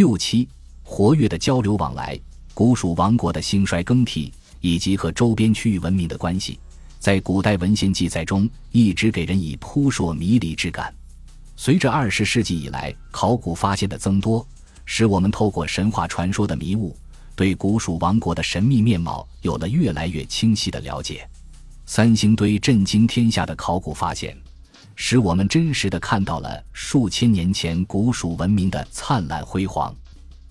六七，活跃的交流往来，古蜀王国的兴衰更替以及和周边区域文明的关系，在古代文献记载中一直给人以扑朔迷离之感。随着二十世纪以来考古发现的增多，使我们透过神话传说的迷雾，对古蜀王国的神秘面貌有了越来越清晰的了解。三星堆震惊天下的考古发现。使我们真实的看到了数千年前古蜀文明的灿烂辉煌，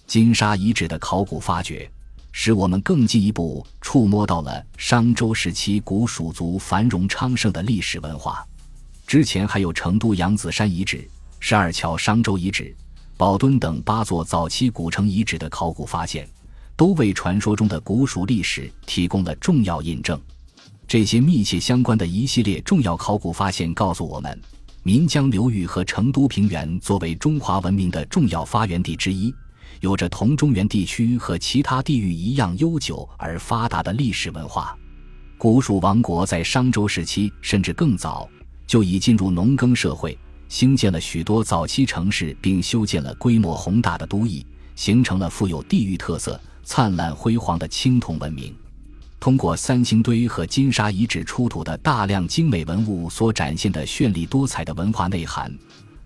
金沙遗址的考古发掘，使我们更进一步触摸到了商周时期古蜀族繁荣昌盛的历史文化。之前还有成都扬子山遗址、十二桥商周遗址、宝墩等八座早期古城遗址的考古发现，都为传说中的古蜀历史提供了重要印证。这些密切相关的一系列重要考古发现告诉我们，岷江流域和成都平原作为中华文明的重要发源地之一，有着同中原地区和其他地域一样悠久而发达的历史文化。古蜀王国在商周时期甚至更早就已进入农耕社会，兴建了许多早期城市，并修建了规模宏大的都邑，形成了富有地域特色、灿烂辉煌的青铜文明。通过三星堆和金沙遗址出土的大量精美文物所展现的绚丽多彩的文化内涵，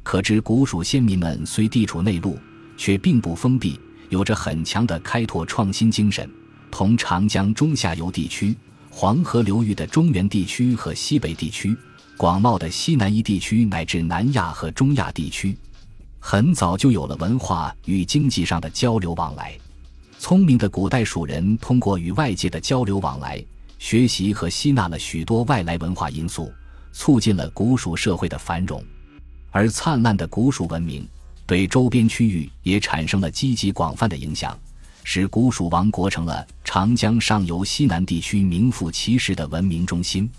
可知古蜀先民们虽地处内陆，却并不封闭，有着很强的开拓创新精神。同长江中下游地区、黄河流域的中原地区和西北地区、广袤的西南夷地区乃至南亚和中亚地区，很早就有了文化与经济上的交流往来。聪明的古代蜀人通过与外界的交流往来，学习和吸纳了许多外来文化因素，促进了古蜀社会的繁荣。而灿烂的古蜀文明对周边区域也产生了积极广泛的影响，使古蜀王国成了长江上游西南地区名副其实的文明中心。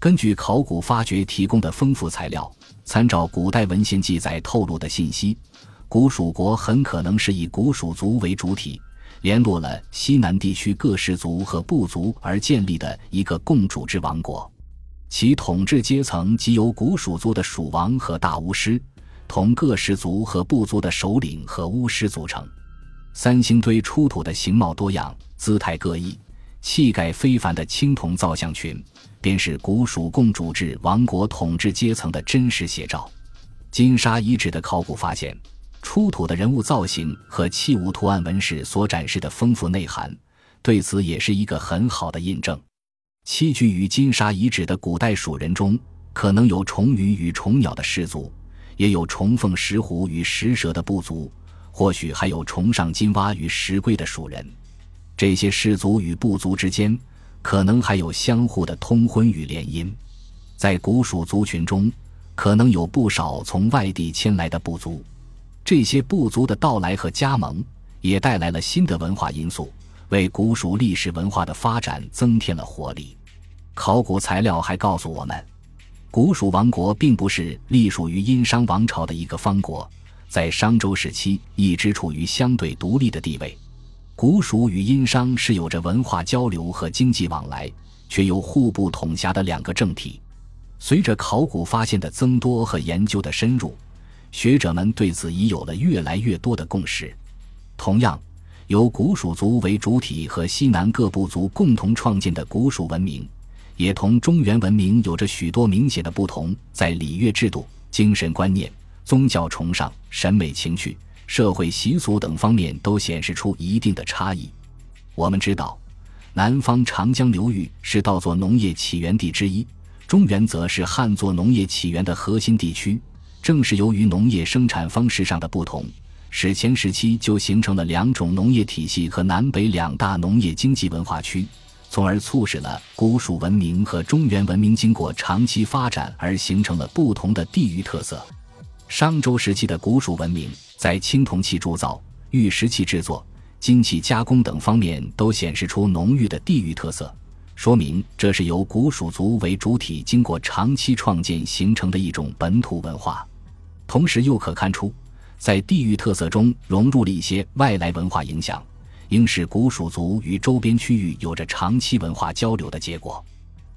根据考古发掘提供的丰富材料，参照古代文献记载透露的信息，古蜀国很可能是以古蜀族为主体。联络了西南地区各氏族和部族而建立的一个共主制王国，其统治阶层即由古蜀族的蜀王和大巫师，同各氏族和部族的首领和巫师组成。三星堆出土的形貌多样、姿态各异、气概非凡的青铜造像群，便是古蜀共主制王国统治阶层的真实写照。金沙遗址的考古发现。出土的人物造型和器物图案纹饰所展示的丰富内涵，对此也是一个很好的印证。栖居于金沙遗址的古代蜀人中，可能有虫鱼与虫鸟的氏族，也有虫凤石虎与石蛇的部族，或许还有虫上金蛙与石龟的蜀人。这些氏族与部族之间，可能还有相互的通婚与联姻。在古蜀族群中，可能有不少从外地迁来的部族。这些部族的到来和加盟，也带来了新的文化因素，为古蜀历史文化的发展增添了活力。考古材料还告诉我们，古蜀王国并不是隶属于殷商王朝的一个方国，在商周时期一直处于相对独立的地位。古蜀与殷商是有着文化交流和经济往来，却又互不统辖的两个政体。随着考古发现的增多和研究的深入。学者们对此已有了越来越多的共识。同样，由古蜀族为主体和西南各部族共同创建的古蜀文明，也同中原文明有着许多明显的不同，在礼乐制度、精神观念、宗教崇尚、审美情趣、社会习俗等方面都显示出一定的差异。我们知道，南方长江流域是稻作农业起源地之一，中原则是旱作农业起源的核心地区。正是由于农业生产方式上的不同，史前时期就形成了两种农业体系和南北两大农业经济文化区，从而促使了古蜀文明和中原文明经过长期发展而形成了不同的地域特色。商周时期的古蜀文明在青铜器铸造、玉石器制作、金器加工等方面都显示出浓郁的地域特色，说明这是由古蜀族为主体经过长期创建形成的一种本土文化。同时又可看出，在地域特色中融入了一些外来文化影响，应是古蜀族与周边区域有着长期文化交流的结果。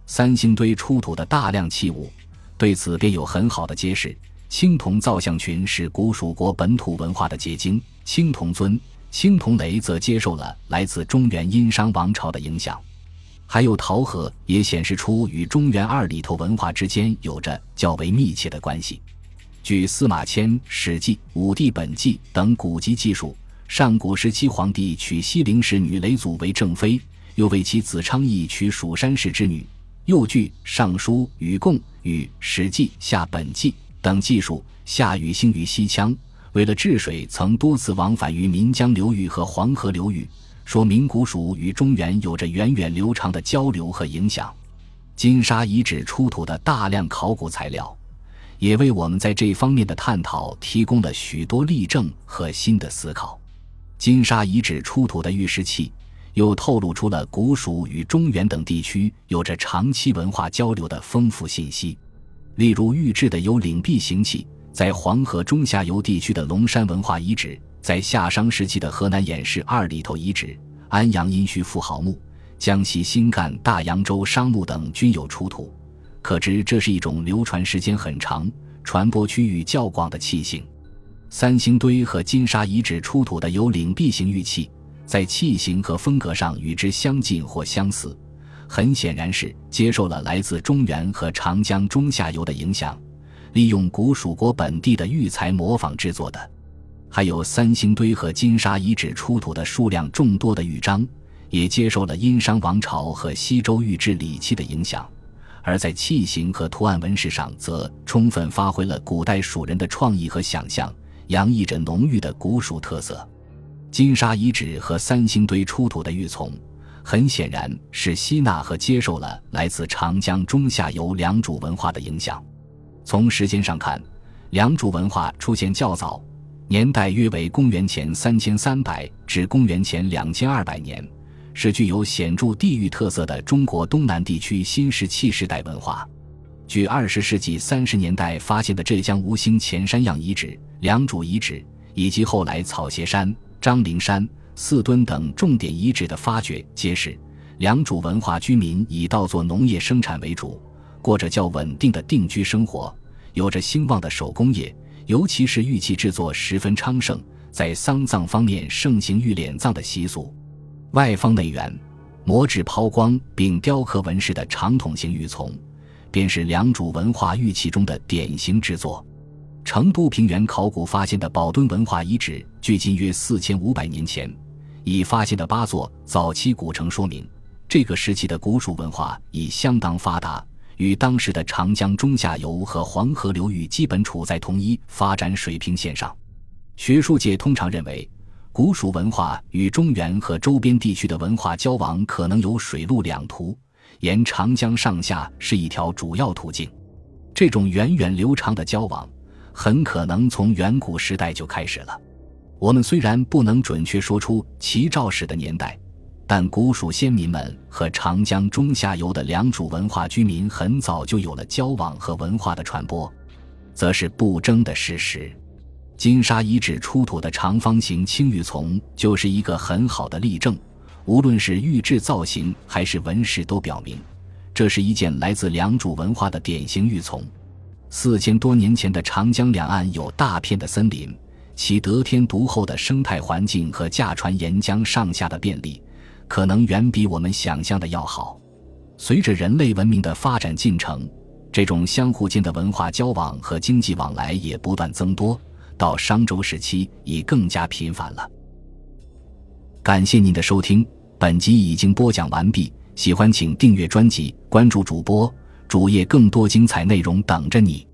三星堆出土的大量器物，对此便有很好的揭示。青铜造像群是古蜀国本土文化的结晶，青铜尊、青铜雷则接受了来自中原殷商王朝的影响。还有陶盒也显示出与中原二里头文化之间有着较为密切的关系。据司马迁《史记·武帝本纪》等古籍记述，上古时期皇帝娶西陵氏女雷祖为正妃，又为其子昌邑娶蜀山氏之女。又据《尚书·禹贡》与《史记·夏本纪》等记述，夏禹兴于西羌，为了治水，曾多次往返于岷江流域和黄河流域，说明古蜀与中原有着源远流长的交流和影响。金沙遗址出土的大量考古材料。也为我们在这方面的探讨提供了许多例证和新的思考。金沙遗址出土的玉石器，又透露出了古蜀与中原等地区有着长期文化交流的丰富信息。例如，玉制的有领璧形器，在黄河中下游地区的龙山文化遗址，在夏商时期的河南偃师二里头遗址、安阳殷墟妇好墓、江西新干大洋洲商墓等均有出土。可知，这是一种流传时间很长、传播区域较广的器型。三星堆和金沙遗址出土的有领璧型玉器，在器型和风格上与之相近或相似，很显然是接受了来自中原和长江中下游的影响，利用古蜀国本地的玉材模仿制作的。还有三星堆和金沙遗址出土的数量众多的玉章，也接受了殷商王朝和西周玉制礼器的影响。而在器型和图案纹饰上，则充分发挥了古代蜀人的创意和想象，洋溢着浓郁的古蜀特色。金沙遗址和三星堆出土的玉琮，很显然是吸纳和接受了来自长江中下游良渚文化的影响。从时间上看，良渚文化出现较早，年代约为公元前三千三百至公元前两千二百年。是具有显著地域特色的中国东南地区新石器时代文化。据二十世纪三十年代发现的浙江吴兴前山样遗址、良渚遗址，以及后来草鞋山、张陵山、四墩等重点遗址的发掘，揭示良渚文化居民以稻作农业生产为主，过着较稳定的定居生活，有着兴旺的手工业，尤其是玉器制作十分昌盛，在丧葬方面盛行玉敛葬的习俗。外方内圆、磨制抛光并雕刻纹饰的长筒形玉琮，便是良渚文化玉器中的典型之作。成都平原考古发现的宝墩文化遗址，距今约四千五百年前，已发现的八座早期古城说明，这个时期的古蜀文化已相当发达，与当时的长江中下游和黄河流域基本处在同一发展水平线上。学术界通常认为。古蜀文化与中原和周边地区的文化交往可能有水陆两途，沿长江上下是一条主要途径。这种源远流长的交往，很可能从远古时代就开始了。我们虽然不能准确说出齐赵史的年代，但古蜀先民们和长江中下游的良渚文化居民很早就有了交往和文化的传播，则是不争的事实。金沙遗址出土的长方形青玉琮就是一个很好的例证，无论是玉质造型还是纹饰，都表明这是一件来自良渚文化的典型玉琮。四千多年前的长江两岸有大片的森林，其得天独厚的生态环境和驾船沿江上下的便利，可能远比我们想象的要好。随着人类文明的发展进程，这种相互间的文化交往和经济往来也不断增多。到商周时期已更加频繁了。感谢您的收听，本集已经播讲完毕。喜欢请订阅专辑，关注主播主页，更多精彩内容等着你。